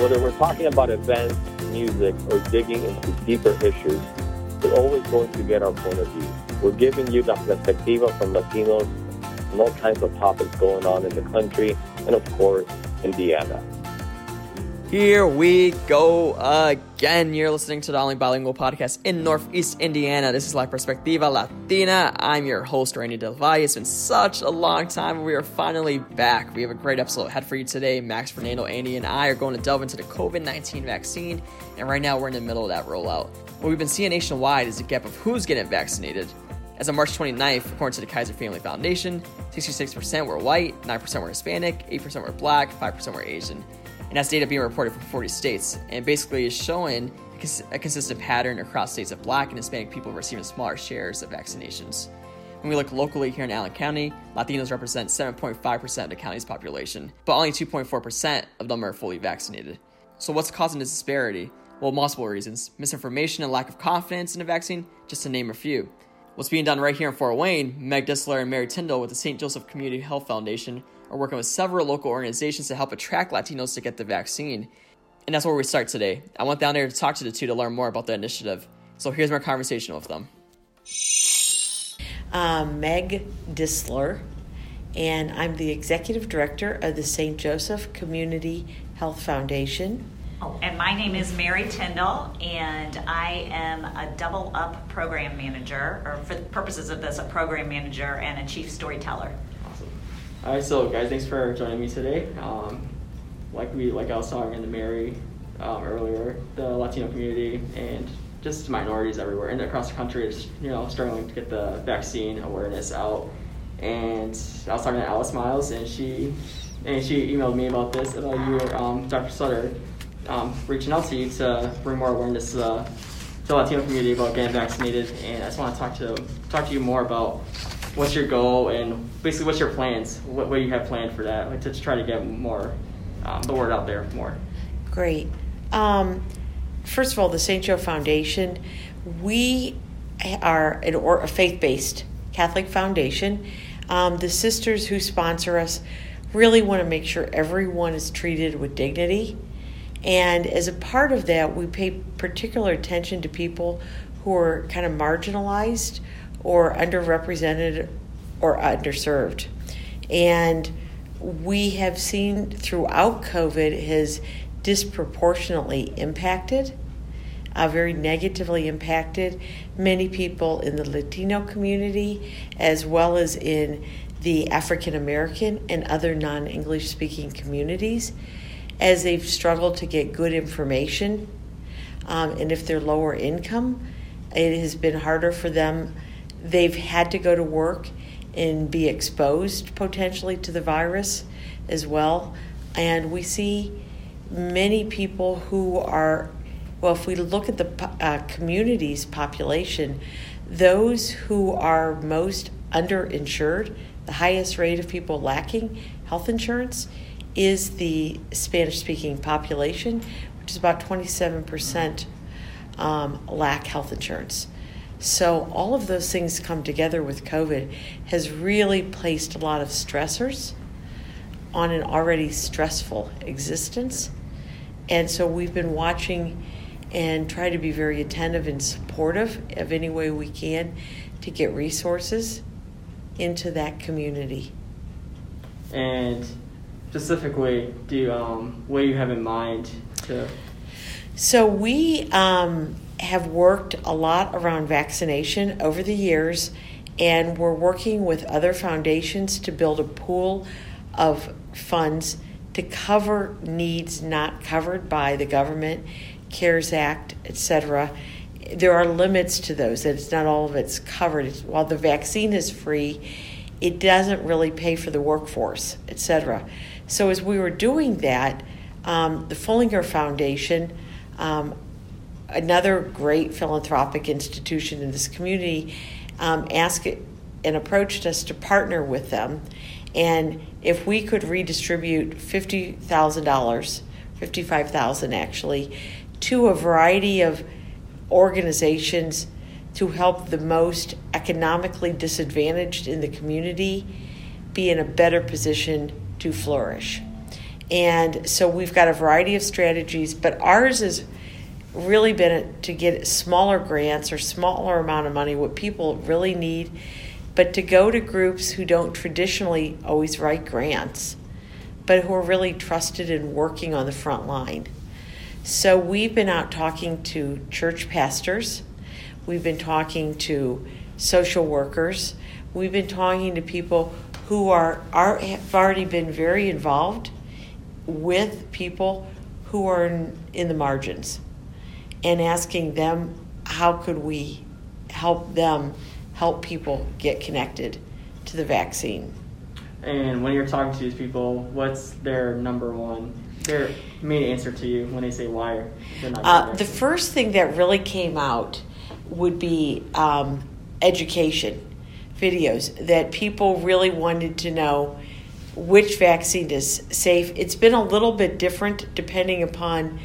Whether we're talking about events, music, or digging into deeper issues, we're always going to get our point of view. We're giving you the perspectiva from Latinos on all kinds of topics going on in the country and, of course, Indiana. Here we go again. You're listening to the only bilingual podcast in Northeast Indiana. This is La Perspectiva Latina. I'm your host, Randy Del Valle. It's been such a long time, we are finally back. We have a great episode ahead for you today. Max, Fernando, Andy, and I are going to delve into the COVID 19 vaccine, and right now we're in the middle of that rollout. What we've been seeing nationwide is a gap of who's getting vaccinated. As of March 29th, according to the Kaiser Family Foundation, 66% were white, 9% were Hispanic, 8% were black, 5% were Asian and that's data being reported from 40 states, and basically is showing a consistent pattern across states of black and Hispanic people receiving smaller shares of vaccinations. When we look locally here in Allen County, Latinos represent 7.5% of the county's population, but only 2.4% of them are fully vaccinated. So, what's causing this disparity? Well, multiple reasons misinformation and lack of confidence in the vaccine, just to name a few. What's being done right here in Fort Wayne, Meg Distler and Mary Tyndall with the St. Joseph Community Health Foundation are working with several local organizations to help attract Latinos to get the vaccine. And that's where we start today. I went down there to talk to the two to learn more about the initiative. So here's my conversation with them. Uh, Meg Distler, and I'm the executive director of the St. Joseph Community Health Foundation. Oh, and my name is Mary Tyndall, and I am a double up program manager, or for the purposes of this, a program manager and a chief storyteller. All right, so guys, thanks for joining me today. Um, like we, like I was talking to Mary um, earlier, the Latino community and just minorities everywhere and across the country is you know struggling to get the vaccine awareness out. And I was talking to Alice Miles, and she and she emailed me about this about you, um, Dr. Sutter, um, reaching out to you to bring more awareness to the, to the Latino community about getting vaccinated. And I just want to talk to talk to you more about what's your goal and basically what's your plans? What, what do you have planned for that like, to try to get more um, the word out there more? Great. Um, first of all, the St. Joe Foundation, we are an or, a faith-based Catholic foundation. Um, the sisters who sponsor us really want to make sure everyone is treated with dignity. And as a part of that, we pay particular attention to people who are kind of marginalized or underrepresented or underserved. And we have seen throughout COVID has disproportionately impacted, uh, very negatively impacted many people in the Latino community as well as in the African American and other non English speaking communities as they've struggled to get good information. Um, and if they're lower income, it has been harder for them they've had to go to work and be exposed potentially to the virus as well. And we see many people who are, well, if we look at the uh, community's population, those who are most underinsured, the highest rate of people lacking health insurance, is the Spanish speaking population, which is about 27% um, lack health insurance. So, all of those things come together with COVID has really placed a lot of stressors on an already stressful existence. And so, we've been watching and try to be very attentive and supportive of any way we can to get resources into that community. And specifically, do um, what do you have in mind to? So we um, have worked a lot around vaccination over the years, and we're working with other foundations to build a pool of funds to cover needs not covered by the government, CARES Act, etc. There are limits to those, that it's not all of it's covered. While the vaccine is free, it doesn't really pay for the workforce, etc. So, as we were doing that, um, the Foellinger Foundation um, another great philanthropic institution in this community um, asked and approached us to partner with them. And if we could redistribute $50,000, 55,000 actually, to a variety of organizations to help the most economically disadvantaged in the community be in a better position to flourish. And so we've got a variety of strategies, but ours has really been to get smaller grants or smaller amount of money, what people really need, but to go to groups who don't traditionally always write grants, but who are really trusted in working on the front line. So we've been out talking to church pastors, we've been talking to social workers, we've been talking to people who are, are have already been very involved with people who are in, in the margins and asking them how could we help them help people get connected to the vaccine. And when you're talking to these people, what's their number one, their main answer to you when they say why they're not? Uh, the first thing that really came out would be um, education videos that people really wanted to know which vaccine is safe. It's been a little bit different depending upon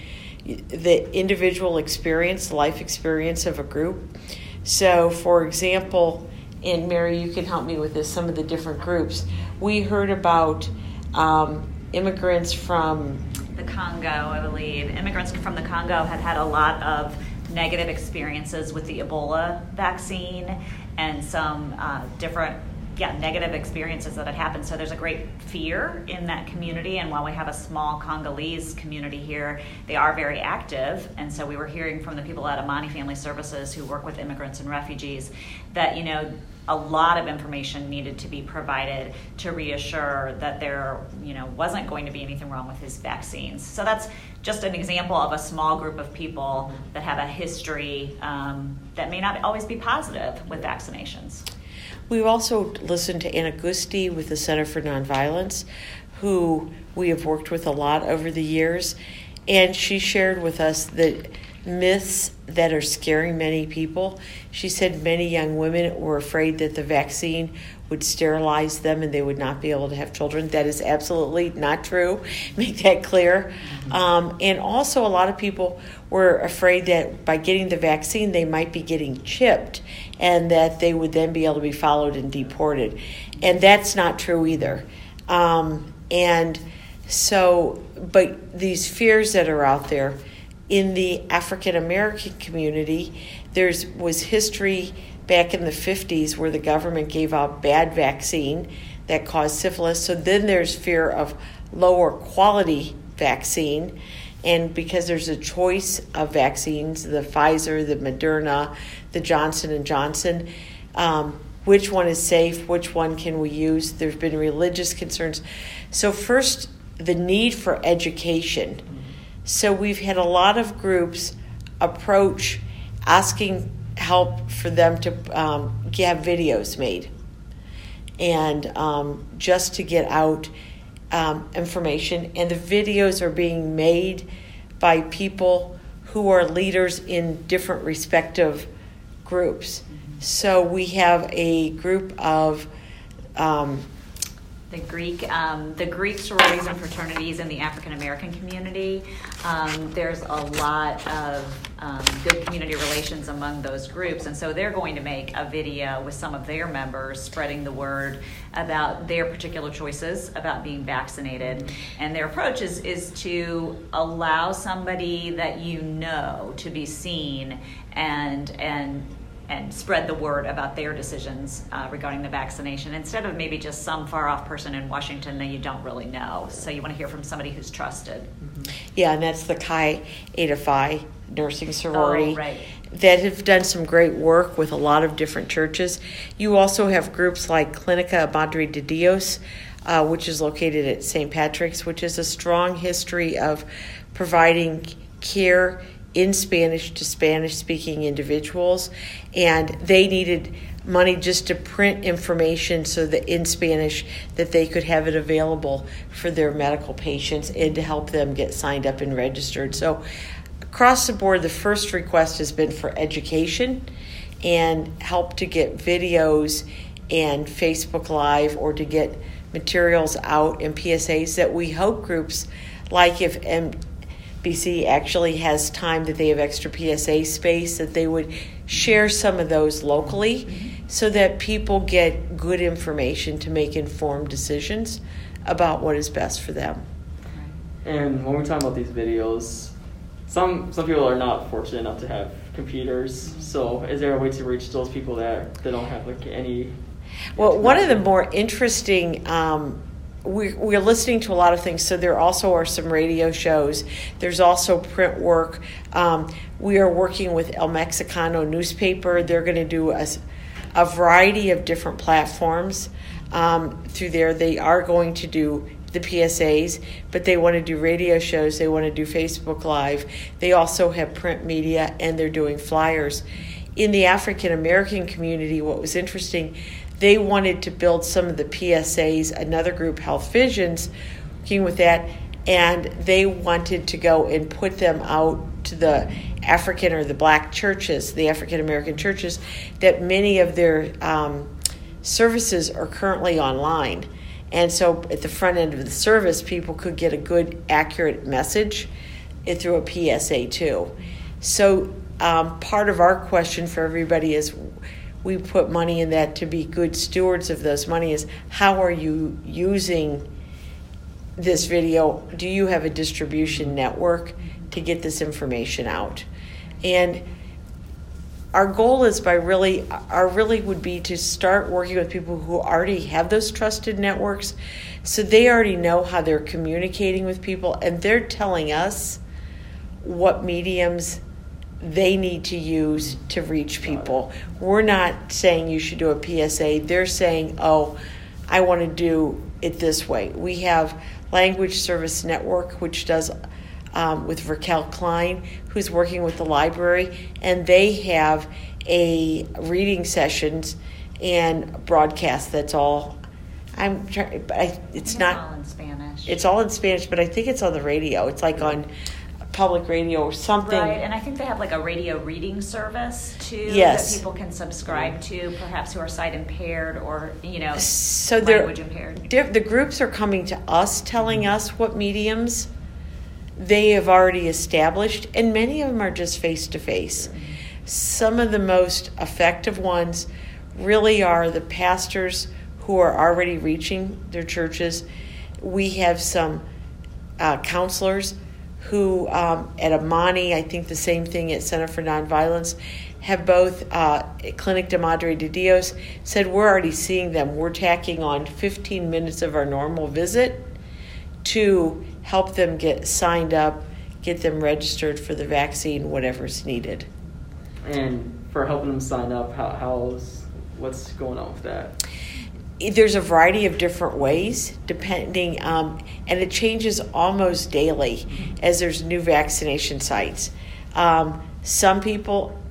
the individual experience, life experience of a group. So, for example, and Mary, you can help me with this, some of the different groups. We heard about um, immigrants from the Congo, I believe. Immigrants from the Congo had had a lot of negative experiences with the Ebola vaccine and some uh, different yeah, negative experiences that had happened. So there's a great fear in that community. And while we have a small Congolese community here, they are very active. And so we were hearing from the people at Amani Family Services who work with immigrants and refugees that, you know, a lot of information needed to be provided to reassure that there, you know, wasn't going to be anything wrong with his vaccines. So that's just an example of a small group of people that have a history um, that may not always be positive with vaccinations. We've also listened to Anna Gusti with the Center for Nonviolence, who we have worked with a lot over the years. And she shared with us the myths that are scaring many people. She said many young women were afraid that the vaccine would sterilize them and they would not be able to have children. That is absolutely not true. Make that clear. Mm-hmm. Um, and also, a lot of people were afraid that by getting the vaccine, they might be getting chipped and that they would then be able to be followed and deported. And that's not true either. Um, and so, but these fears that are out there in the African American community, there was history back in the 50s where the government gave out bad vaccine that caused syphilis. So then there's fear of lower quality vaccine and because there's a choice of vaccines the pfizer the moderna the johnson and johnson um, which one is safe which one can we use? There's been religious concerns. So first the need for education. So we've had a lot of groups approach asking help for them to um, videos made. And um, just to get out um, information, and the videos are being made by people who are leaders in different respective groups. Mm-hmm. So we have a group of um, the Greek, um, the Greek sororities and fraternities in the African American community. Um, there's a lot of um, good community relations among those groups, and so they're going to make a video with some of their members spreading the word about their particular choices about being vaccinated. And their approach is, is to allow somebody that you know to be seen and and and spread the word about their decisions uh, regarding the vaccination instead of maybe just some far off person in Washington that you don't really know. So you want to hear from somebody who's trusted. Mm-hmm. Yeah, and that's the Chi Eta Phi nursing sorority. Oh, right. That have done some great work with a lot of different churches. You also have groups like Clinica Madre de Dios, uh, which is located at St. Patrick's, which is a strong history of providing care in Spanish to Spanish speaking individuals, and they needed money just to print information so that in Spanish that they could have it available for their medical patients and to help them get signed up and registered. So across the board the first request has been for education and help to get videos and Facebook live or to get materials out and PSAs that we hope groups like if BC actually has time that they have extra PSA space, that they would share some of those locally mm-hmm. so that people get good information to make informed decisions about what is best for them. And when we talk about these videos, some some people are not fortunate enough to have computers. So, is there a way to reach those people that that don't have like any? Well, one of the more interesting. Um, we, we're listening to a lot of things, so there also are some radio shows. There's also print work. Um, we are working with El Mexicano newspaper. They're going to do a, a variety of different platforms um, through there. They are going to do the PSAs, but they want to do radio shows, they want to do Facebook Live. They also have print media and they're doing flyers. In the African American community, what was interesting, they wanted to build some of the PSAs, another group, Health Visions, working with that, and they wanted to go and put them out to the African or the black churches, the African American churches, that many of their um, services are currently online. And so at the front end of the service, people could get a good, accurate message through a PSA too. So um, part of our question for everybody is we put money in that to be good stewards of those money is how are you using this video? Do you have a distribution network to get this information out? And our goal is by really our really would be to start working with people who already have those trusted networks so they already know how they're communicating with people and they're telling us what mediums they need to use to reach people. We're not saying you should do a PSA. They're saying, "Oh, I want to do it this way." We have Language Service Network which does um, with Raquel Klein, who's working with the library, and they have a reading sessions and broadcast that's all. I'm trying, but I, it's, It's not. all in Spanish. It's all in Spanish, but I think it's on the radio. It's like on public radio or something. Right, and I think they have like a radio reading service too Yes. that people can subscribe to, perhaps who are sight impaired or you know So language impaired. The groups are coming to us telling us what mediums they have already established and many of them are just face to face some of the most effective ones really are the pastors who are already reaching their churches we have some uh, counselors who um, at amani i think the same thing at center for nonviolence have both uh, clinic de madre de dios said we're already seeing them we're tacking on 15 minutes of our normal visit to help them get signed up, get them registered for the vaccine, whatever's needed. And for helping them sign up, how, how's what's going on with that? There's a variety of different ways, depending, um, and it changes almost daily as there's new vaccination sites. Um, some people,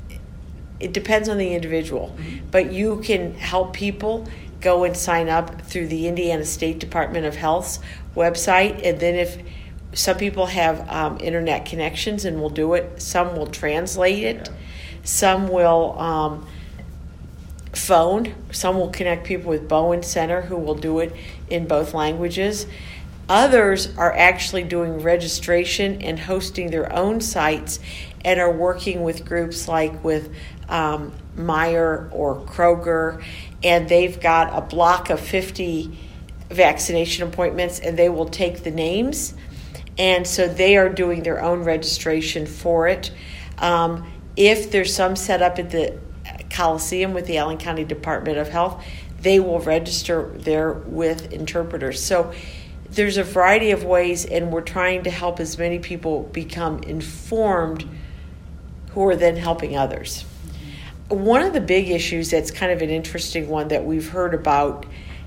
it depends on the individual, but you can help people go and sign up through the Indiana State Department of Health's website, and then if some people have um, internet connections and will do it, some will translate it, some will um, phone, some will connect people with Bowen Center who will do it in both languages. Others are actually doing registration and hosting their own sites and are working with groups like with um, Meijer or Kroger, and they've got a block of 50 vaccination appointments, and they will take the names. And so they are doing their own registration for it. Um, if there's some set up at the Coliseum with the Allen County Department of Health, they will register there with interpreters. So there's a variety of ways, and we're trying to help as many people become informed who are then helping others. One of the big issues that's kind of an interesting one that we've heard about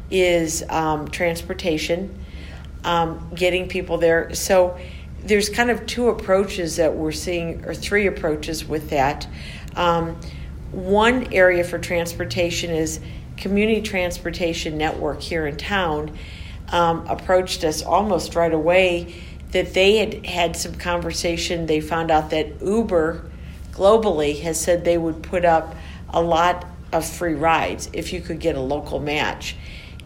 is um, transportation, um, getting people there. So there's kind of two approaches that we're seeing, or three approaches with that. Um, one area for transportation is Community Transportation Network here in town um, approached us almost right away that they had had some conversation. They found out that Uber globally has said they would put up a lot of free rides if you could get a local match.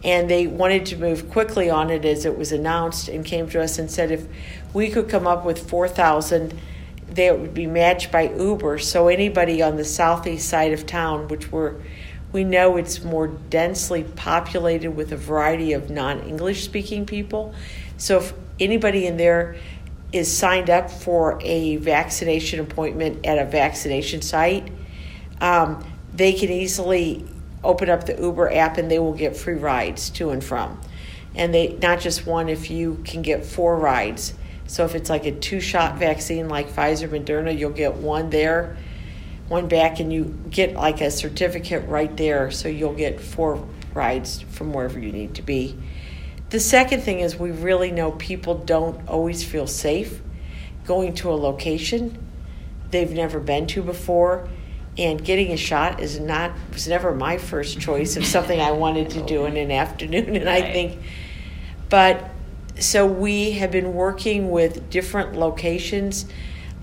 And they wanted to move quickly on it as it was announced and came to us and said if we could come up with 4,000, they would be matched by Uber. So anybody on the southeast side of town, which we're we know it's more densely populated with a variety of non-English speaking people. So if anybody in there is signed up for a vaccination appointment at a vaccination site, um, they can easily open up the Uber app and they will get free rides to and from. And they not just one if you can get four rides. So if it's like a two shot vaccine like Pfizer Moderna, you'll get one there, one back, and you get like a certificate right there. So you'll get four rides from wherever you need to be. The second thing is we really know people don't always feel safe going to a location they've never been to before and getting a shot is not was never my first choice of something I wanted to do in an afternoon and I think but so we have been working with different locations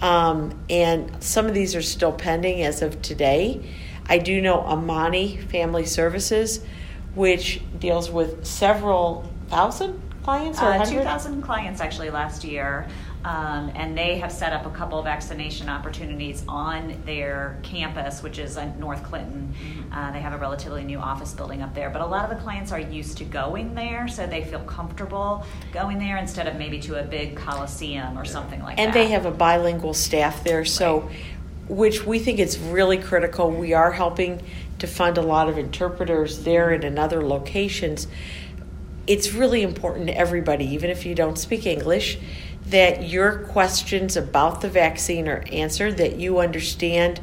um, and some of these are still pending as of today. I do know Amani Family Services, which deals with several thousand clients or Uh, 2,000 clients actually last year, um, and they have set up a couple of vaccination opportunities on their campus, which is in North Clinton. Uh, they have a relatively new office building up there, but a lot of the clients are used to going there, so they feel comfortable going there instead of maybe to a big coliseum or something like and that. And they have a bilingual staff there so Right. which we think is really critical we are helping to fund a lot of interpreters there and in other locations it's really important to everybody even if you don't speak english that your questions about the vaccine are answered that you understand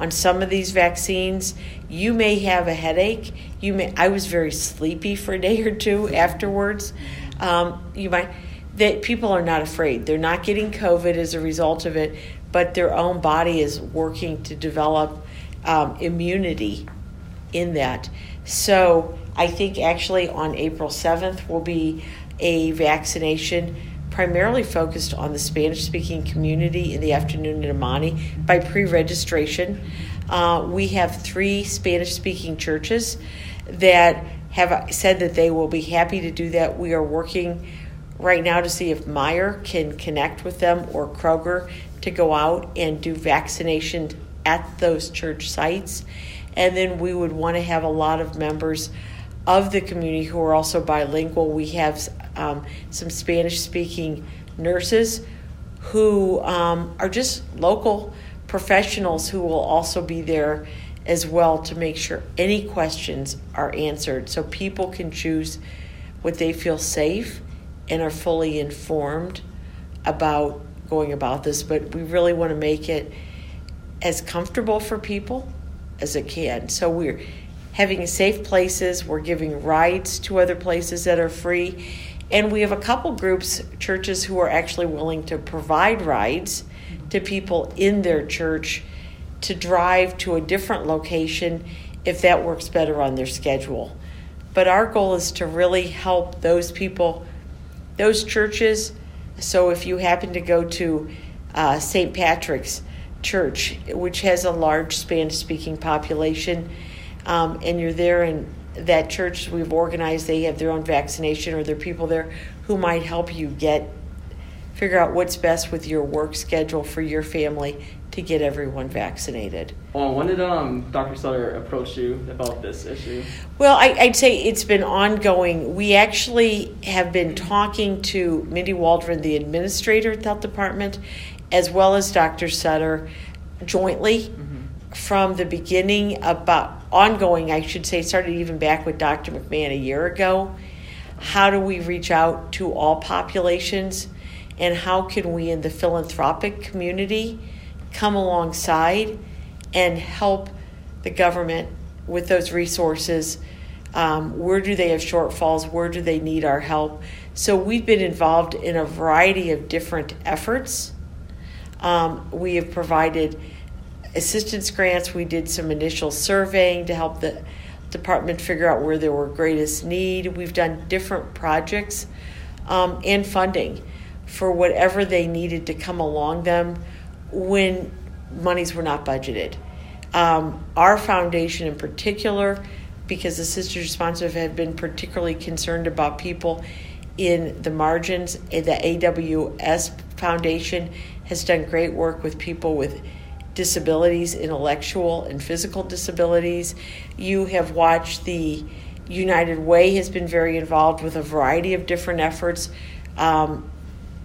on some of these vaccines you may have a headache. You may i was very sleepy for a day or two afterwards. Um, you might that people are not afraid. They're not getting covid as a result of it but their own body is working to develop um, immunity in that. So i think actually on april 7th will be a vaccination primarily focused on the Spanish speaking community in the afternoon in Amani by pre registration. Uh, we have three Spanish speaking churches that have said that they will be happy to do that. We are working right now to see if Meijer can connect with them or Kroger to go out and do vaccination at those church sites. And then we would want to have a lot of members of the community who are also bilingual. We have um, some Spanish speaking nurses who um, are just local professionals who will also be there as well to make sure any questions are answered so people can choose what they feel safe and are fully informed about going about this. But we really want to make it as comfortable for people as it can. So we're having safe places, we're giving rides to other places that are free. And we have a couple groups, churches, who are actually willing to provide rides to people in their church to drive to a different location if that works better on their schedule. But our goal is to really help those people, those churches. So if you happen to go to uh, St. Patrick's Church, which has a large Spanish speaking population, um, and you're there and that church we've organized they have their own vaccination or there are people there who might help you get figure out what's best with your work schedule for your family to get everyone vaccinated Well, when did um, Dr. Sutter approach you about this issue? well I, i'd say it's been ongoing we actually have been talking to mindy waldron the administrator at the health department as well as dr sutter jointly from the beginning about ongoing, I should say, started even back with Dr. McMahan a year ago. How do we reach out to all populations? And how can we in the philanthropic community come alongside and help the government with those resources? Um, where do they have shortfalls? Where do they need our help? So we've been involved in a variety of different efforts. Um, we have provided assistance grants. We did some initial surveying to help the department figure out where there were greatest need. We've done different projects um, and funding for whatever they needed to come along them when monies were not budgeted. Um, our foundation, in particular, because the Sisters Responsive have been particularly concerned about people in the margins, the AWS Foundation has done great work with people with disabilities, intellectual and physical disabilities. You have watched the United Way has been very involved with a variety of different efforts. Um,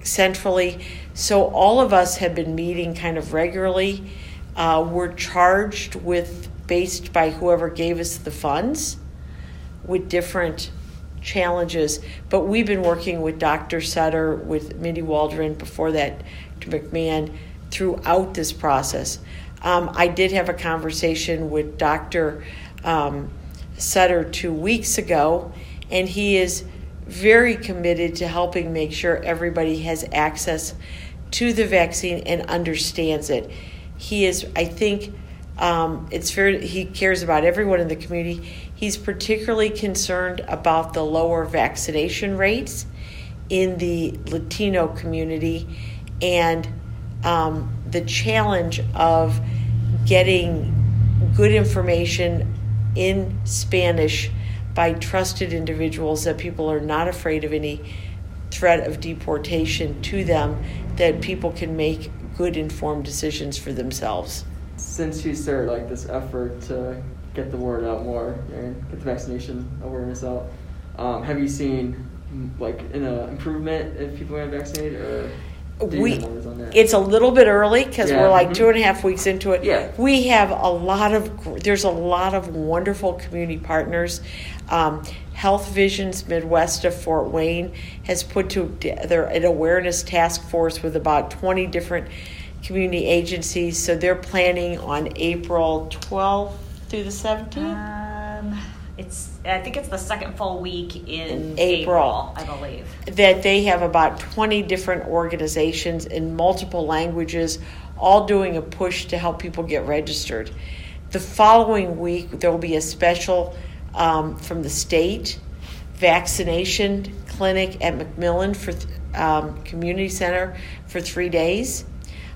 centrally. So all of us have been meeting kind of regularly. Uh, we're charged with, based by whoever gave us the funds, with different challenges. But we've been working with Dr. Sutter, with Mindy Waldron, before that, to McMahan, throughout this process. Um, I did have a conversation with Dr. Um, Sutter two weeks ago, and he is very committed to helping make sure everybody has access to the vaccine and understands it. He is, I think, um, it's fair. He cares about everyone in the community. He's particularly concerned about the lower vaccination rates in the Latino community and um, the challenge of getting good information in Spanish by trusted individuals that people are not afraid of any threat of deportation to them, that people can make good informed decisions for themselves. Since you started like this effort to get the word out more and get the vaccination awareness out, um, have you seen like an uh, improvement if people get vaccinated or? We it's a little bit early because yeah. we're like mm-hmm. two and a half weeks into it yeah. we have a lot of there's a lot of wonderful community partners um, health visions midwest of fort wayne has put together an awareness task force with about 20 different community agencies so they're planning on april 12th through the 17th um, it's I think it's the second full week in, in April, April, I believe. That they have about 20 different organizations in multiple languages all doing a push to help people get registered. The following week there will be a special um, from the state vaccination clinic at McMillen for um, community center for 3 days.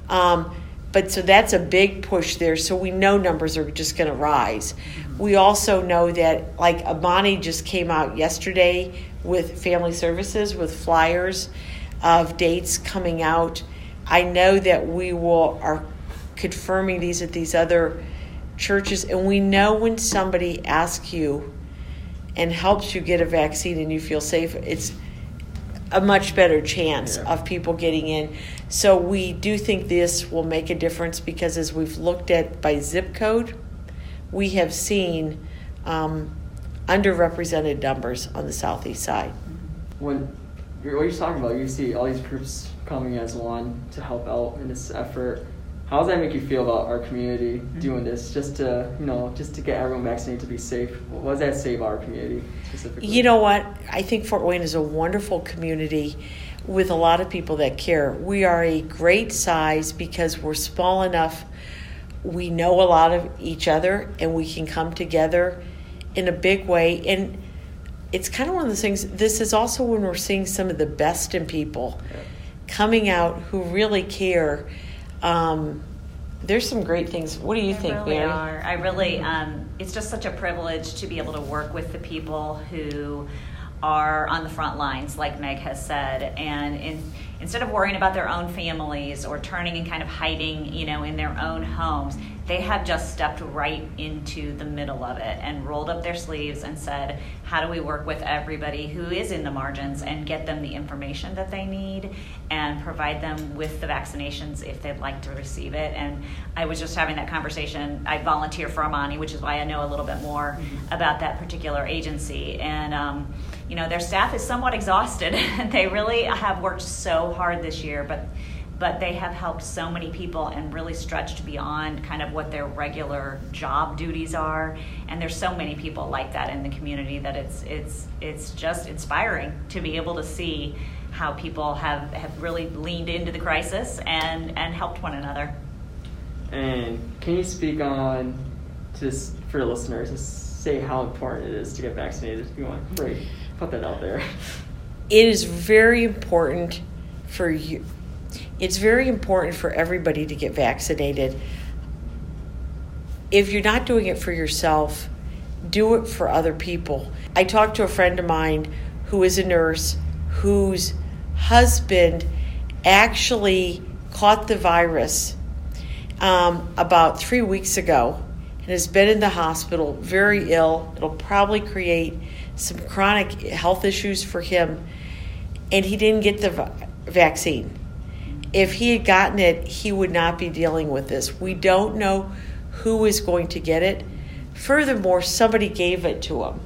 Um, but so that's a big push there. So we know numbers are just going to rise. We also know that, like Amani just came out yesterday with Family Services with flyers of dates coming out. I know that we will are confirming these at these other churches, and we know when somebody asks you and helps you get a vaccine and you feel safe, it's a much better chance yeah. of people getting in. So we do think this will make a difference because as we've looked at by zip code, we have seen um, underrepresented numbers on the southeast side. When you're, what you're talking about, you see all these groups coming as one to help out in this effort. How does that make you feel about our community mm-hmm. doing this, just to you know, just to get everyone vaccinated to be safe? What does that save our community specifically? You know what? I think Fort Wayne is a wonderful community with a lot of people that care. We are a great size because we're small enough. We know a lot of each other, and we can come together in a big way. And it's kind of one of those things. This is also when we're seeing some of the best in people yeah. coming out who really care um, there's some great things. What do you there think, really Mary? Are. I really, um, it's just such a privilege to be able to work with the people who are on the front lines, like Meg has said, and in, instead of worrying about their own families or turning and kind of hiding, you know, in their own homes, they have just stepped right into the middle of it and rolled up their sleeves and said, How do we work with everybody who is in the margins and get them the information that they need and provide them with the vaccinations if they'd like to receive it? And I was just having that conversation. I volunteer for Amani, which is why I know a little bit more mm-hmm. about that particular agency. And, um, you know, their staff is somewhat exhausted. And they really have worked so hard this year, but but they have helped so many people and really stretched beyond kind of what their regular job duties are. And there's so many people like that in the community that it's it's it's just inspiring to be able to see how people have have really leaned into the crisis and and helped one another. And can you speak on just for listeners say how important it is to get vaccinated if you want. To put that out there it is very important for you it's very important for everybody to get vaccinated. If you're not doing it for yourself, do it for other people. I talked to a friend of mine who is a nurse whose husband actually caught the virus um, about three weeks ago and has been in the hospital very ill. It'll probably create some chronic health issues for him. And he didn't get the vaccine. If he had gotten it, he would not be dealing with this. We don't know who is going to get it. Furthermore, somebody gave it to him.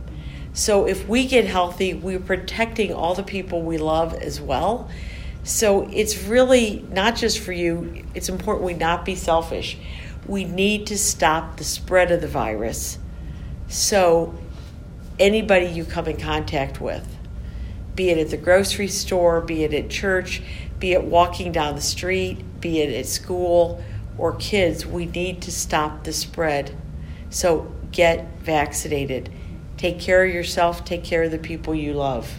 So if we get healthy, we're protecting all the people we love as well. So it's really not just for you, it's important we not be selfish. We need to stop the spread of the virus. So anybody you come in contact with, be it at the grocery store, be it at church, be it walking down the street, be it at school or kids, we need to stop the spread. So get vaccinated. Take care of yourself, take care of the people you love.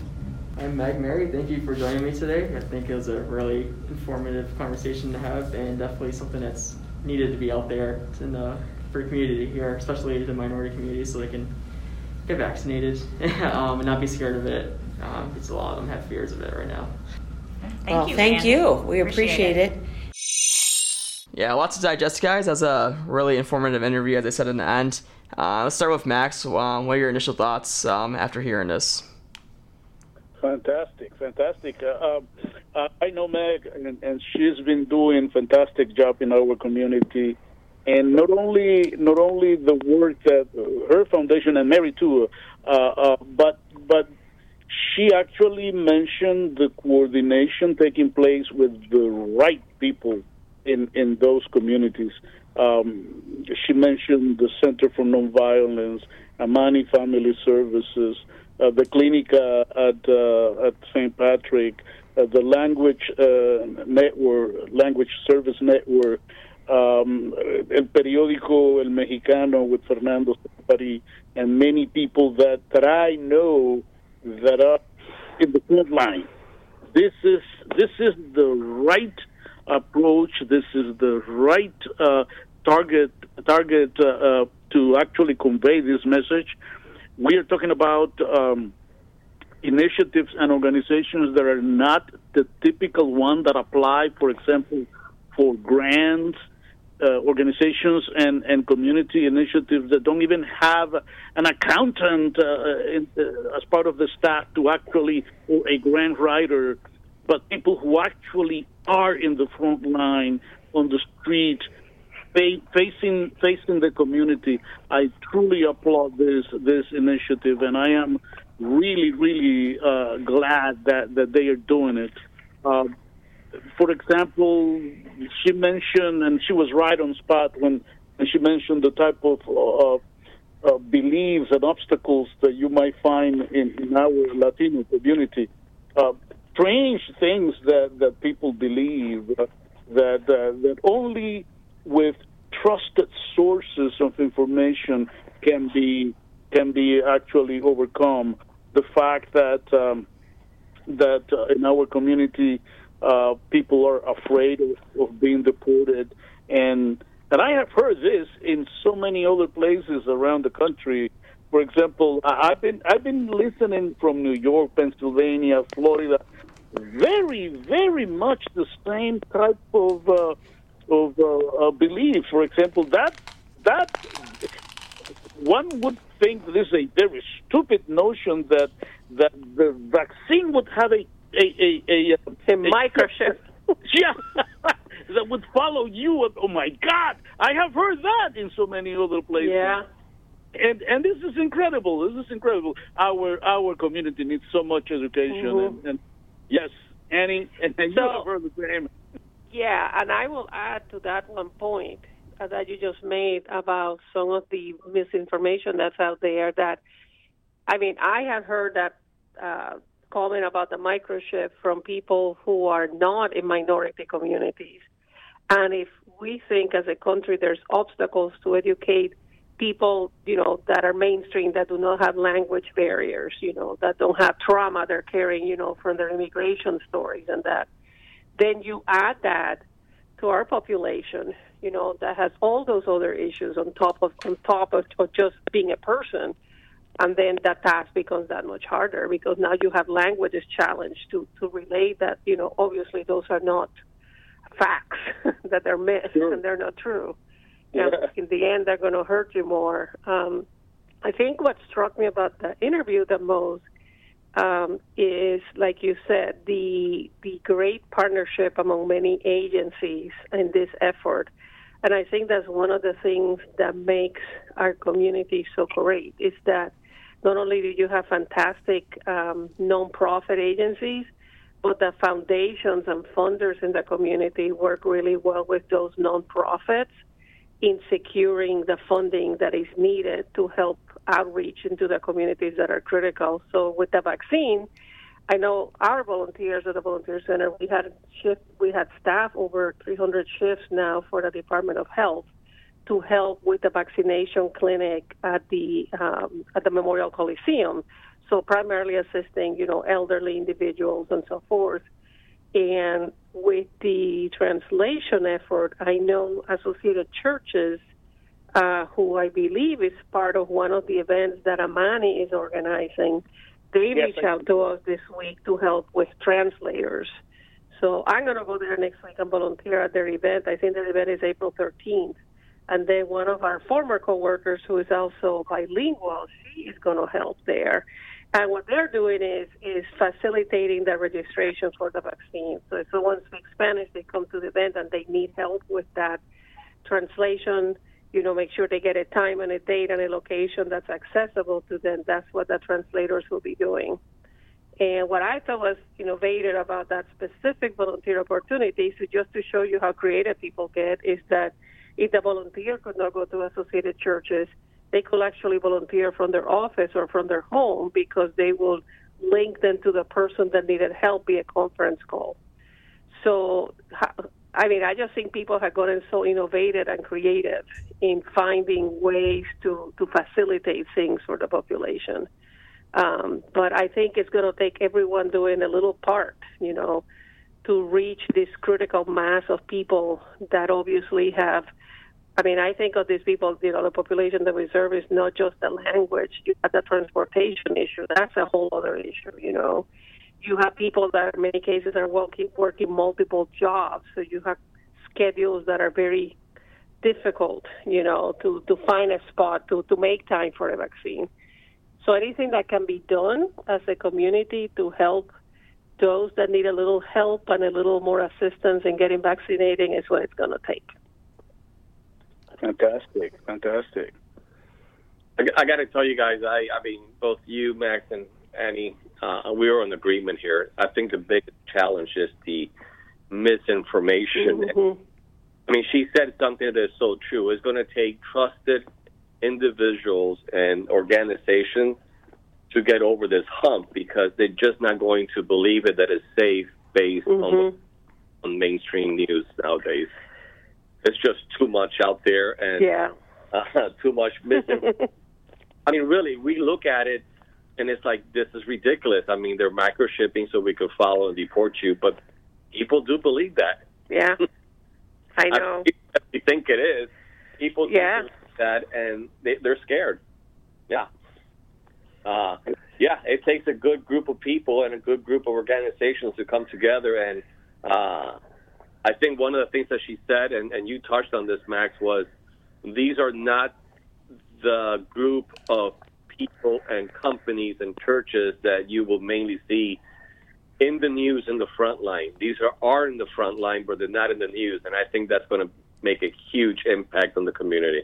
I'm Meg Mary. Thank you for joining me today. I think it was a really informative conversation to have and definitely something that's needed to be out there in the for community here, especially the minority community, so they can get vaccinated um, and not be scared of it. Um, because a lot of them have fears of it right now. Thank well, you. Thank Annie. you. We appreciate, appreciate it. it. Yeah, lots to digest, guys. That's a really informative interview, as I said in the end. Uh, let's start with Max. Um, what are your initial thoughts um, after hearing this? Fantastic, fantastic. Uh, um, uh, I know Meg, and, and, she's been doing fantastic job in our community. And not only not only the work that her foundation and Mary too, uh, uh, but but she actually mentioned the coordination taking place with the right people in in those communities. Um, she mentioned the Center for Nonviolence, Amani Family Services, uh, the clinic uh, at uh, at St. Patrick, uh, the language network, language service network, um, el periódico El Mexicano with Fernando Zapari, and many people that, that I know that are in the front line. This is this is the right approach. This is the right uh, target target uh, uh, to actually convey this message. We are talking about um, initiatives and organizations that are not the typical one that apply, for example, for grants. Uh, organizations and, and community initiatives that don't even have an accountant uh, in, uh, as part of the staff to actually, or a grant writer, but people who actually are in the front line on the street facing facing the community. I truly applaud this this initiative, and I am really really uh, glad that that they are doing it. For example, she mentioned, and she was right on spot when, when she mentioned the type of uh, uh, beliefs and obstacles that you might find in, in our Latino community. Uh, strange things that, that people believe uh, that uh, that only with trusted sources of information can be can be actually overcome. The fact that um, that uh, in our community uh, people are afraid of, of being deported, and and I have heard this in so many other places around the country. For example, I've been I've been listening from New York, Pennsylvania, Florida, very very much the same type of uh, of uh, uh, beliefs. For example, that that one would think this is a very stupid notion that that the vaccine would have a a a a, a, a microchip. yeah, that would follow you. Oh my God, I have heard that in so many other places. Yeah. And and this is incredible. This is incredible. Our our community needs so much education. Mm-hmm. And, and, yes, Annie, and, and so, you have heard the same. Yeah, and I will add to that one point uh, that you just made about some of the misinformation that's out there. That I mean, I have heard that uh, comment about the microchip from people who are not in minority communities, and if we think as a country there's obstacles to educate people, you know, that are mainstream that do not have language barriers, you know, that don't have trauma they're carrying, you know, from their immigration stories and that then you add that to our population, you know, that has all those other issues on top of on top of, of just being a person, and then that task becomes that much harder because now you have languages challenged to to relate that you know obviously those are not facts that they're myths sure. and they're not true. Yeah. And in the end, they're going to hurt you more. Um, I think what struck me about the interview the most um, is, like you said, the the great partnership among many agencies in this effort. And I think that's one of the things that makes our community so great is that not only do you have fantastic um, nonprofit agencies, but the foundations and funders in the community work really well with those nonprofits in securing the funding that is needed to help outreach into the communities that are critical. So with the vaccine, I know our volunteers at the Volunteer Center, we had shift, we had staff over 300 shifts now for the Department of Health to help with the vaccination clinic at the um, at the Memorial Coliseum. So primarily assisting, you know, elderly individuals and so forth. And with the translation effort, I know Associated Churches, uh, who I believe is part of one of the events that Amani is organizing, they Yes, reached out to us this week to help with translators. So I'm going to go there next week and volunteer at their event. I think the event is April 13th. And then one of our former coworkers, who is also bilingual, she is going to help there. And what they're doing is is facilitating the registration for the vaccine. So if someone speaks Spanish, they come to the event and they need help with that translation. You know, make sure they get a time and a date and a location that's accessible to them. That's what the translators will be doing. And what I thought was innovative about that specific volunteer opportunity, so just to show you how creative people get, is that if the volunteer could not go to associated churches, they could actually volunteer from their office or from their home because they will link them to the person that needed help via conference call. So, I mean, I just think people have gotten so innovative and creative in finding ways to, to facilitate things for the population. Um, but I think it's going to take everyone doing a little part, you know, to reach this critical mass of people that obviously have. I mean, I think of these people, you know, the population that we serve is not just the language, you have the transportation issue. That's a whole other issue, you know. You have people that in many cases are working, working multiple jobs, so you have schedules that are very difficult, you know, to, to find a spot to, to make time for a vaccine. So anything that can be done as a community to help those that need a little help and a little more assistance in getting vaccinated is what it's going to take. Fantastic, fantastic. I, I got to tell you guys, I, I mean, both you, Max, and Annie, uh, we are in agreement here. I think the biggest challenge is the misinformation. Mhm. I mean, she said something that is so true. It's going to take trusted individuals and organizations to get over this hump because they're just not going to believe it that it's safe based Mhm. on, on mainstream news nowadays. It's just too much out there and Yeah. uh, too much misinformation. I mean, really, we look at it and it's like this is ridiculous. I mean, they're microchipping so we could follow and deport you, but people do believe that. Yeah. I know. I we think it is. People do Yeah. believe that, and they, they're scared. Yeah. Uh, yeah, it takes a good group of people and a good group of organizations to come together. And uh, I think one of the things that she said, and, and you touched on this, Max, was these are not the group of people and companies and churches that you will mainly see in the news in the front line. These are, are in the front line, but they're not in the news. And I think that's going to make a huge impact on the community.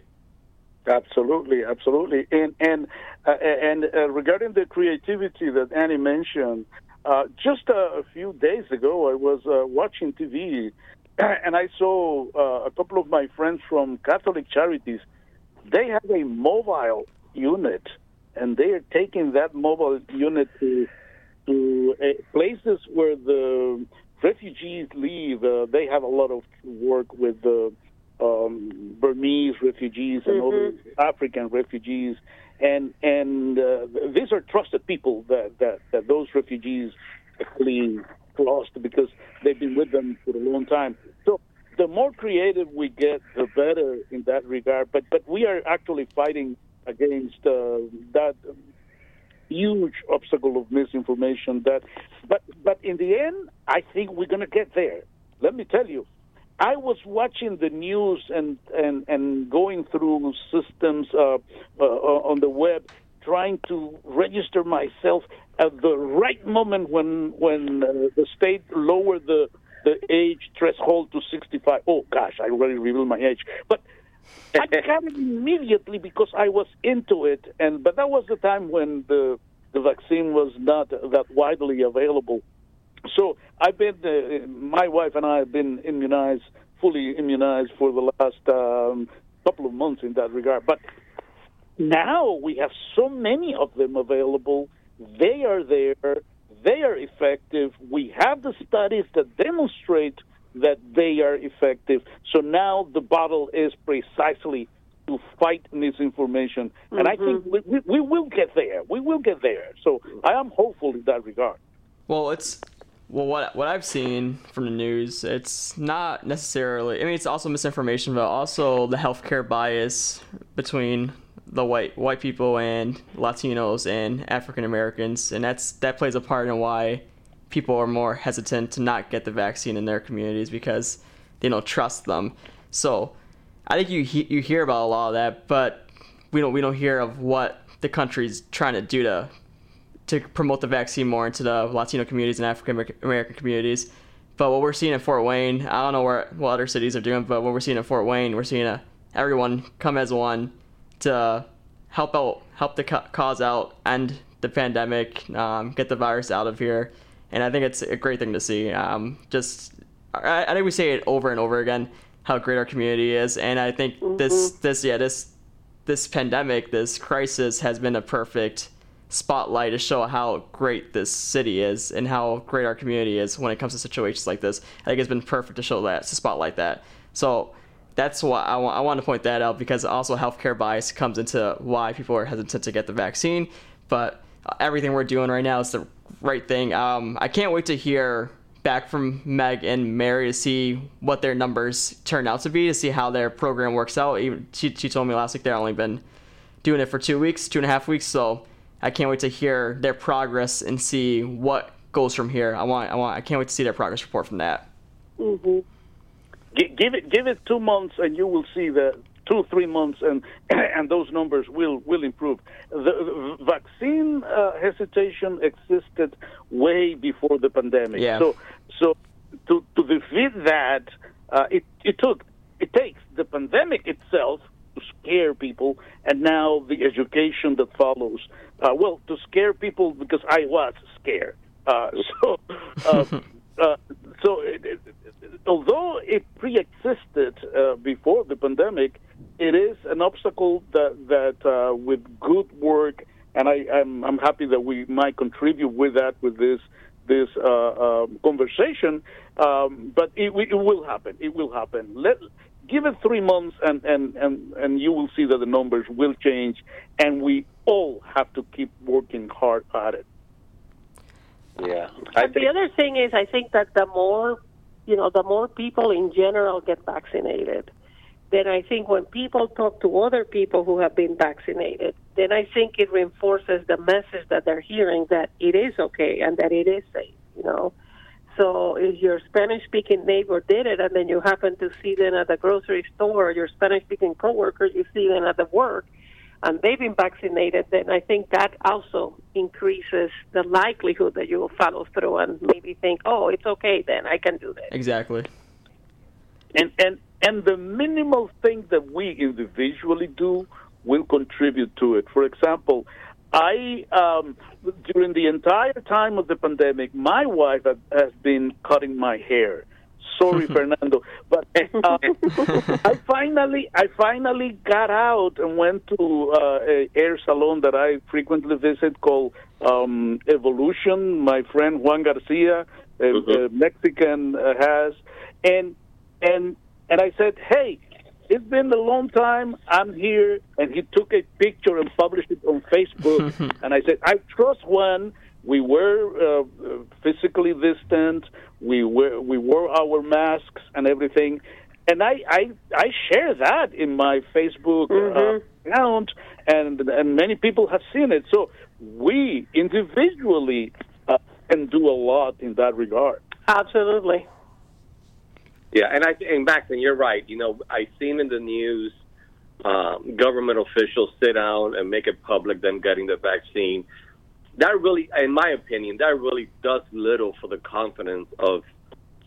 Absolutely, absolutely. And and uh, and uh, regarding the creativity that Annie mentioned, uh, just a, few days ago, I was uh, watching TV, and I saw uh, a couple of my friends from Catholic Charities. They have a mobile unit, and they are taking that mobile unit to to places where the refugees live. Uh, they have a lot of work with the um, Burmese refugees and other African refugees, and and uh, these are trusted people that, that, that those refugees actually trust because they've been with them for a long time. So the more creative we get, the better in that regard. But but we are actually fighting against uh, that huge obstacle of misinformation. That but but in the end, I think we're going to get there. Let me tell you. I was watching the news and, and, and going through systems uh, uh, on the web, trying to register myself at the right moment when when uh, the state lowered the the age threshold to 65. Oh gosh, I already revealed my age, but I got it immediately because I was into it, and but that was the time when the the vaccine was not that widely available. So I've been, uh, my wife and I have been immunized, fully immunized for the last um, couple of months in that regard. But now we have so many of them available. They are there. They are effective. We have the studies that demonstrate that they are effective. So now the battle is precisely to fight misinformation. Mm-hmm. And I think we, we, we, will get there. We will get there. So I am hopeful in that regard. Well, it's well what what I've seen from the news, it's not necessarily. I mean, it's also misinformation, but also the healthcare bias between the white white people and Latinos and African Americans, and that's that plays a part in why people are more hesitant to not get the vaccine in their communities because they don't trust them. So I think you you hear about a lot of that, but we don't we don't hear of what the country's trying to do to to promote the vaccine more into the Latino communities and African American communities. But what we're seeing in Fort Wayne, I don't know where what other cities are doing, but what we're seeing in Fort Wayne, we're seeing a, everyone come as one to help out, help the cause out, end the pandemic, um, get the virus out of here, and I think it's a great thing to see. Um, just, I, I, think we say it over and over again how great our community is, and I think mm-hmm. this, this, yeah, this, this pandemic, this crisis has been a perfect spotlight to show how great this city is and how great our community is when it comes to situations like this. I think it's been perfect to show that, to spotlight that. So that's why I want, I want to point that out because also healthcare bias comes into why people are hesitant to get the vaccine. But everything we're doing right now is the right thing. Um, I can't wait to hear back from Meg and Mary to see what their numbers turn out to be, to see how their program works out. Even she, she told me last week they've only been doing it for two weeks, two and a half weeks. So I can't wait to hear their progress and see what goes from here. I want, I want, I can't wait to see their progress report from that. Mm-hmm. give it, give it two months, and you will see that two three months, and and those numbers will will improve. The, the vaccine uh, hesitation existed way before the pandemic. Yeah. So so to to defeat that, uh, it it took it takes the pandemic itself to scare people, and now the education that follows. Uh, well, to scare people because I was scared. Uh, so, uh, uh, so it, it, although it pre-existed uh, before the pandemic, it is an obstacle that that uh, with good work, and I, I'm I'm happy that we might contribute with that with this this uh, um, conversation. Um, but it, it will happen. It will happen. Let give it three months, and, and, and, and you will see that the numbers will change, and we all have to keep working hard at it. Yeah. I the other thing is, I think that the more, you know, the more people in general get vaccinated, then I think when people talk to other people who have been vaccinated, then I think it reinforces the message that they're hearing that it is okay and that it is safe, you know. So if your Spanish speaking neighbor did it and then you happen to see them at the grocery store or your Spanish speaking coworker, you see them at the work and they've been vaccinated, then I think that also increases the likelihood that you will follow through and maybe think, oh, it's okay then, I can do this. Exactly. And and and the minimal thing that we individually do will contribute to it. For example, I um, during the entire time of the pandemic, my wife has been cutting my hair. Sorry, Fernando, but uh, I finally I finally got out and went to uh, a hair salon that I frequently visit called um, Evolution. My friend Juan Garcia, a, mm-hmm. a Mexican, uh, has, and and and I said, hey, it's been a long time. I'm here. And he took a picture and published it on Facebook. and I said, I trust Juan. We were uh, physically distant. We were we wore our masks and everything. And I I, I share that in my Facebook uh, mm-hmm. uh, account, and and many people have seen it. So we individually uh, can do a lot in that regard. Absolutely. Yeah, and I and Maxon, you're right. You know, I've seen in the news um, government officials sit down and make it public them getting the vaccine. That really, in my opinion, that really does little for the confidence of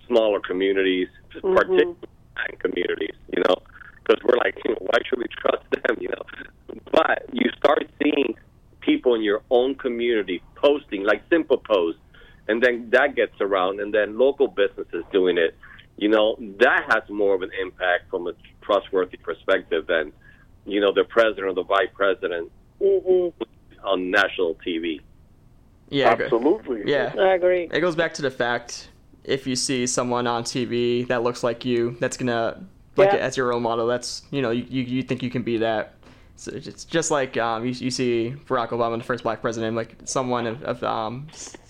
smaller communities, Mm-hmm. particularly communities. You know, because we're like, you know, why should we trust them? You know, but you start seeing people in your own community posting like simple posts, and then that gets around, and then local businesses doing it. You know, that has more of an impact from a trustworthy perspective than, you know, the president or the vice president on national TV. Yeah, Absolutely. yeah. I agree. It goes back to the fact if you see someone on TV that looks like you, that's gonna like Yeah. as your role model. That's you know you, you, you think you can be that. So it's just like um, you, you see Barack Obama, the first black president, like someone of, of um,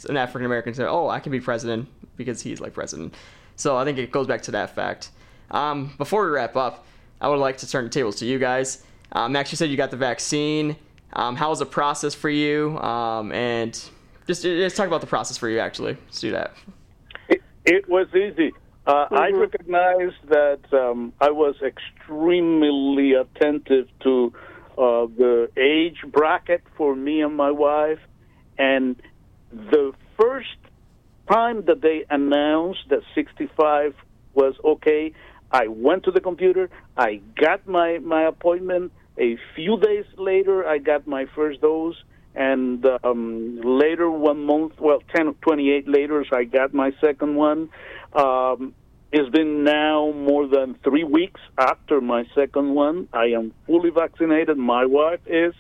an African American say, "Oh, I can be president because he's like president." So I think it goes back to that fact. Um, before we wrap up, I would like to turn the tables to you guys. Um, Max, you said you got the vaccine. Um, how was the process for you? Um, and just just talk about the process for you. Actually, let's do that. It, it was easy. Uh, I recognized that um, I was extremely attentive to uh, the age bracket for me and my wife, and the first time that they announced that 65 was okay, I went to the computer. I got my my appointment. A few days later, I got my first dose, and um, later one month, well, 10 or 28 later, I got my second one. Um, it's been now more than three weeks after my second one. I am fully vaccinated. My wife is.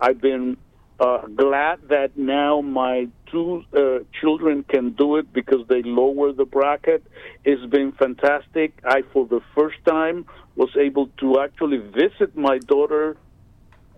I've been uh, glad that now my two uh, children can do it because they lower the bracket. It's been fantastic. I, for the first time, was able to actually visit my daughter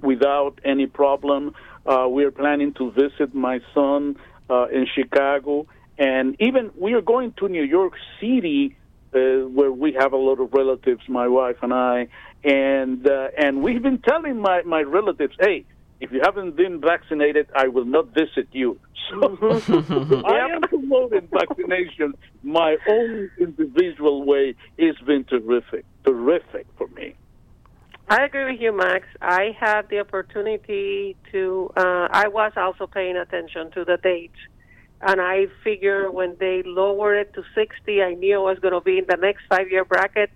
without any problem. Uh, we are planning to visit my son uh, in Chicago, and even we are going to New York City, uh, where we have a lot of relatives, my wife and I, and uh, and we've been telling my my relatives, hey. If you haven't been vaccinated, I will not visit you. So I am promoting vaccination my own individual way. It's been terrific, terrific for me. I agree with you, Max. I had the opportunity to. Uh, I was also paying attention to the dates, and I figure when they lowered it to 60, I knew I was going to be in the next five-year bracket.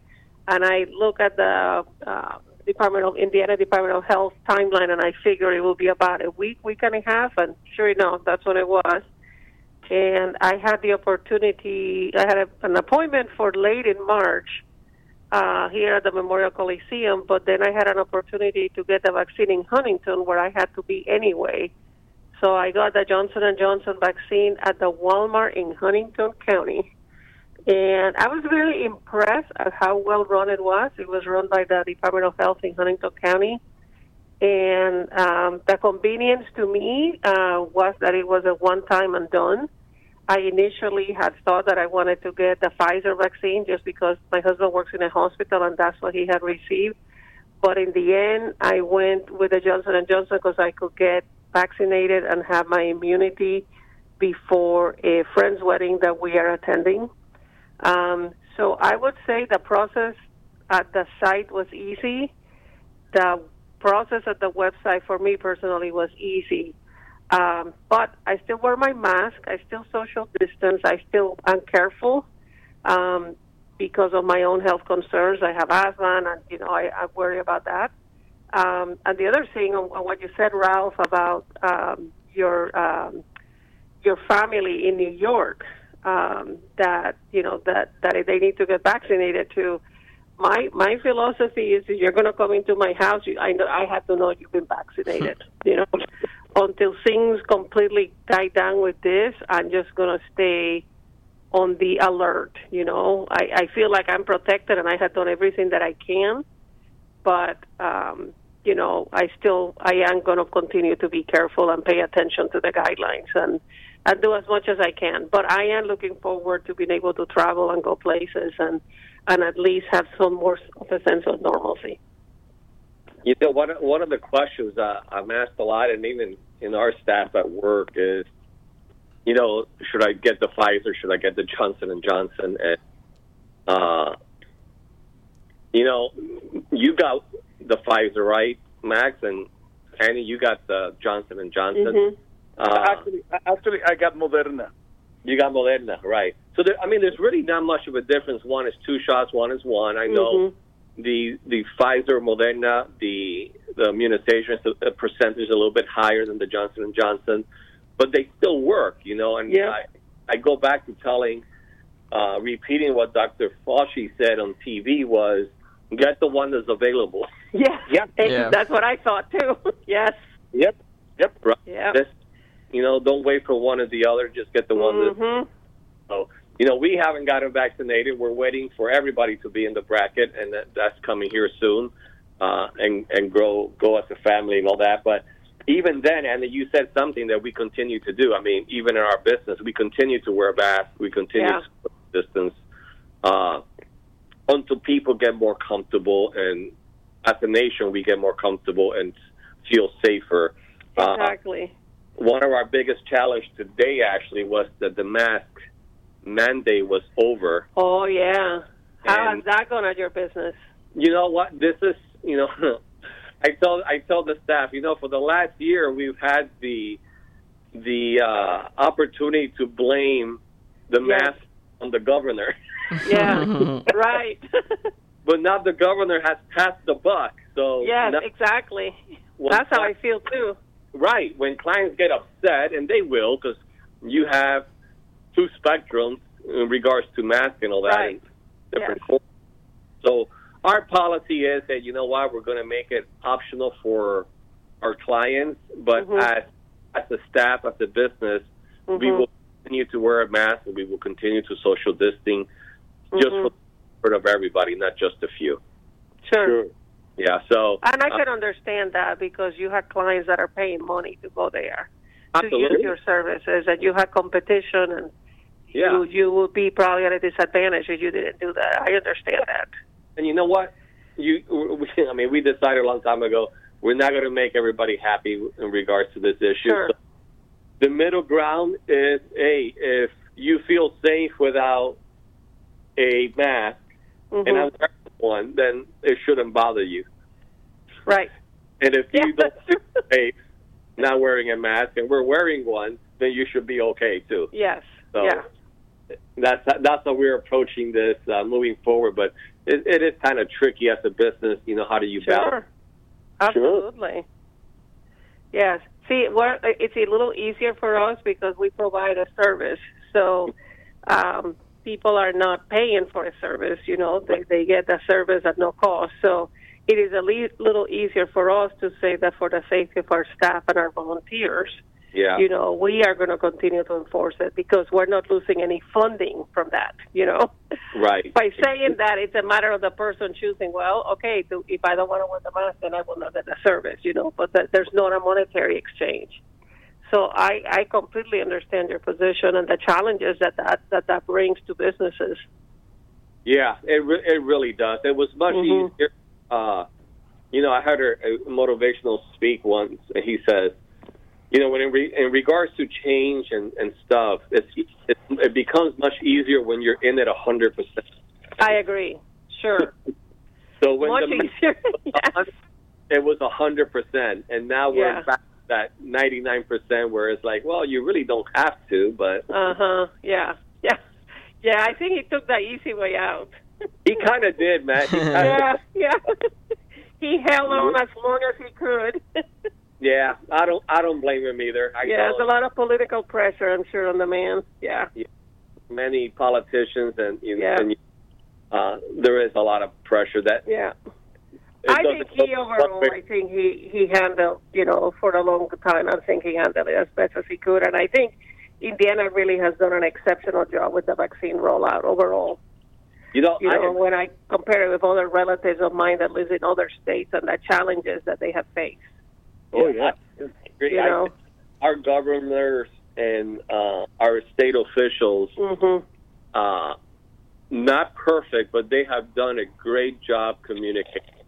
And I look at the uh, Department of Indiana Department of Health timeline, and I figure it will be about a week, week and a half. And sure enough, that's when it was. And I had the opportunity. I had a, an appointment for late in March uh, here at the Memorial Coliseum, but then I had an opportunity to get the vaccine in Huntington, where I had to be anyway. So I got the Johnson and Johnson vaccine at the Walmart in Huntington County, and I was really impressed at how well run it was. It was run by the Department of Health in Huntington County, and um, the convenience to me uh, was that it was a one-time and done. I initially had thought that I wanted to get the Pfizer vaccine just because my husband works in a hospital and that's what he had received. But in the end, I went with the Johnson and Johnson because I could get vaccinated and have my immunity before a friend's wedding that we are attending. Um, so I would say the process at the site was easy. The process at the website for me personally was easy. Um, but I still wear my mask. I still social distance. I still am careful um, because of my own health concerns. I have asthma, and you know I, I worry about that. Um, and the other thing on, on what you said, Ralph, about um, your um, your family in New York, um, that you know that that they need to get vaccinated too. My my philosophy is if you're going to come into my house, you, I know I have to know you've been vaccinated. you know, until things completely die down with this, I'm just going to stay on the alert. You know, I, I feel like I'm protected and I have done everything that I can, but um, you know, I still I am going to continue to be careful and pay attention to the guidelines and and do as much as I can. But I am looking forward to being able to travel and go places and and at least have some more of a sense of normalcy. You know, one one of the questions uh, I'm asked a lot, and even in our staff at work, is, you know, should I get the Pfizer? Should I get the Johnson and Johnson? And uh, you know, you got the Pfizer, right, Max and Annie? You got the Johnson and Johnson. Mhm. Uh, actually, actually, I got Moderna. you got Moderna, right? So there, I mean, there's really not much of a difference. One is two shots, one is one. I know Mhm. the the Pfizer, Moderna, the the immunization is a, a a little bit higher than the Johnson and Johnson, but they still work, you know. And Yeah. I, I go back to telling, uh, repeating what Dr. Fauci said on TV was, get the one that's available. Yeah. Yeah. Yeah. That's what I thought too. yes. Yep. Yep. Right? Yeah. This, you know, don't wait for one or the other. Just get the one that Mhm. So, you know, we haven't gotten vaccinated. We're waiting for everybody to be in the bracket, and that, that's coming here soon, uh, and and grow go as a family and all that. But even then, and you said something that we continue to do. I mean, even in our business, we continue to wear masks. We continue Yeah. to distance uh, until people get more comfortable, and as a nation, we get more comfortable and feel safer. Uh, Exactly. One of our biggest challenge today actually was that the mask mandate was over. Oh yeah. How And- is that going at your business? You know what? This is you know, I tell I tell the staff, you know, for the last year we've had the the uh, opportunity to blame the Yes. mask on the governor, Yeah. right. but now the governor has passed the buck. So yes, now- exactly. That's how I feel too. Right when clients get upset, and they will, because you have two spectrums in regards to mask and all that, Right. different Yes. forms. So our policy is that you know what we're going to make it optional for our clients, but Mhm. as as a staff, as a business, we Mhm. will continue to wear a mask and we will continue to social distancing just Mhm. for the comfort of everybody, not just a few. Sure. Yeah. So And I uh, can understand that because you have clients that are paying money to go there to use your services, and you have competition, and yeah. you you would be probably at a disadvantage if you didn't do that. I understand that. And you know what? You, we, I mean, we decided a long time ago we're not going to make everybody happy in regards to this issue. Sure. So the middle ground is, hey, if you feel safe without a mask Mhm. and I'm wearing one, then it shouldn't bother you. right. And if Yeah, you don't that's feel true. safe not wearing a mask and we're wearing one, then you should be okay too. yes. So yeah. that's that's how we're approaching this uh, moving forward. But it, it is kind of tricky as a business. You know, how do you balance? Sure. Absolutely. Yes. See, it's a little easier for us because we provide a service. So um, people are not paying for a service. You know, they they get the service at no cost. So it is a le- little easier for us to say that for the safety of our staff and our volunteers, Yeah. you know, we are going to continue to enforce it because we're not losing any funding from that. You know Right. by saying that it's a matter of the person choosing well okay if i don't want to wear the mask then i will not get the service you know but that there's not a monetary exchange so i i completely understand your position and the challenges that that that, that brings to businesses Yeah, it re- it really does. It was much Mhm. easier. Uh, you know, I heard a, motivational speak once, and he says, you know, when in, re- in regards to change and, and stuff, it's, it, it becomes much easier when you're in it a hundred percent. i agree sure So when much the easier yes. it was a hundred percent, and now we're Yeah. back that ninety nine percent, where it's like, well, you really don't have to, but uh-huh yeah yeah yeah i think he took the easy way out he kind of did, man. Yeah yeah he held on as long as he could yeah, I don't, I don't blame him either. I yeah, there's a lot of political pressure, I'm sure, on the man. Yeah. many politicians and you know, Yeah. and, uh, there is a lot of pressure that Yeah. I think he overall, I think he he handled, you know, for a long time. I think he handled it as best as he could, and I think Indiana really has done an exceptional job with the vaccine rollout overall. you know, You I, know, when I compare it with other relatives of mine that live in other states and the challenges that they have faced. oh yeah, I agree. You I know. our governors and uh, our state officials, Mhm. uh, not perfect, but they have done a great job communicating.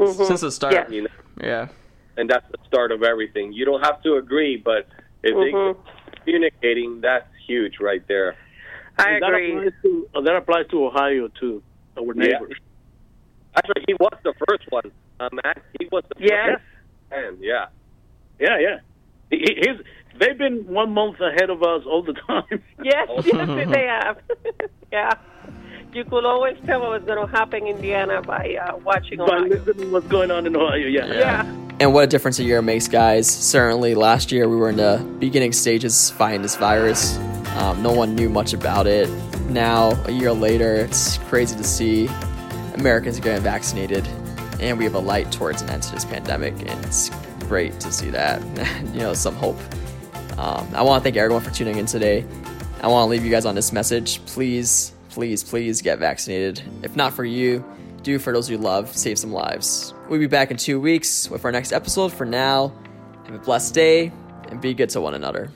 Mhm. Since the start. Yes. You know, Yeah. and that's the start of everything. You don't have to agree, but if Mhm. they communicating, that's huge right there. I And that agree. applies to uh, that applies to Ohio too, our Yeah. neighbors. Actually, he was the first one uh, Matt. He was the Yes. first man. Yeah. Yeah, yeah. He, he- he's, they've been one month ahead of us all the time. Yes, yes, they have. yeah. You could always tell what was going to happen in Indiana by uh, watching By Ohio. listening what's going on in Ohio, yeah. Yeah. And what a difference a year makes, guys. Certainly, last year we were in the beginning stages fighting this virus. Um, no one knew much about it. Now, a year later, it's crazy to see Americans are getting vaccinated, and we have a light towards an end to this pandemic, and it's great to see that. you know, some hope. Um, I want to thank everyone for tuning in today. I want to leave you guys on this message. Please, please, please get vaccinated. If not for you, do for those you love. Save some lives. We'll be back in two weeks with our next episode. For now, have a blessed day and be good to one another.